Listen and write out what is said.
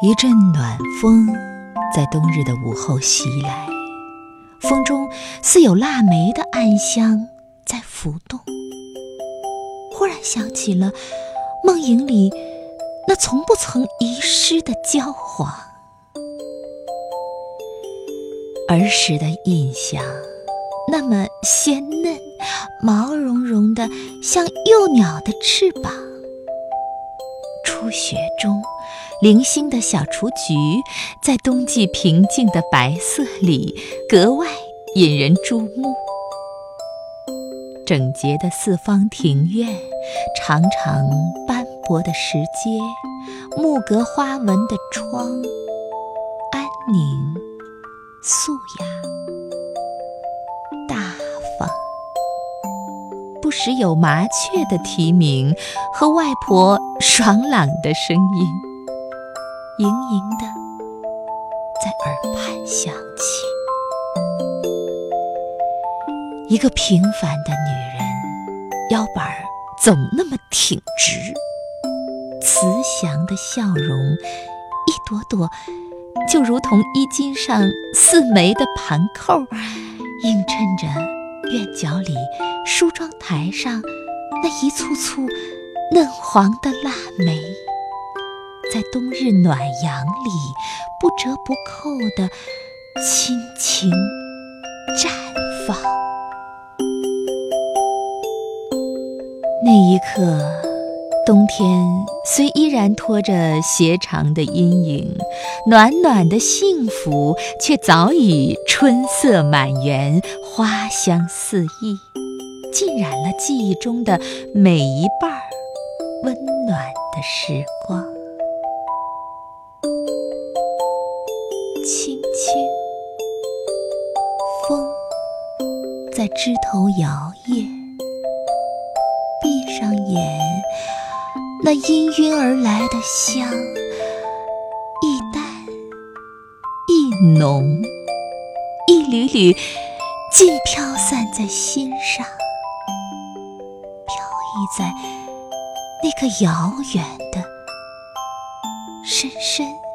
一阵暖风在冬日的午后袭来，风中似有腊梅的暗香在浮动。忽然想起了梦影里那从不曾遗失的焦黄，儿时的印象，那么鲜嫩、毛茸茸的，像幼鸟的翅膀。雪中。零星的小雏菊，在冬季平静的白色里格外引人注目。整洁的四方庭院，长长斑驳的石阶，木格花纹的窗，安宁、素雅、不时有麻雀的啼鸣和外婆爽朗的声音。盈盈的在耳畔响起，一个平凡的女人，腰板总那么挺直，慈祥的笑容，一朵朵就如同衣襟上似眉的盘扣，映衬着院角里梳妆台上那一簇簇嫩黄的腊梅。在冬日暖阳里，不折不扣的亲情绽放。那一刻，冬天虽依然拖着斜长的阴影，暖暖的幸福却早已春色满园，花香四溢，浸染了记忆中的每一半儿温暖的时光。轻轻，风在枝头摇曳。闭上眼，那氤氲而来的香，一淡一浓，一缕缕尽飘散在心上，你在那个遥远的、深深。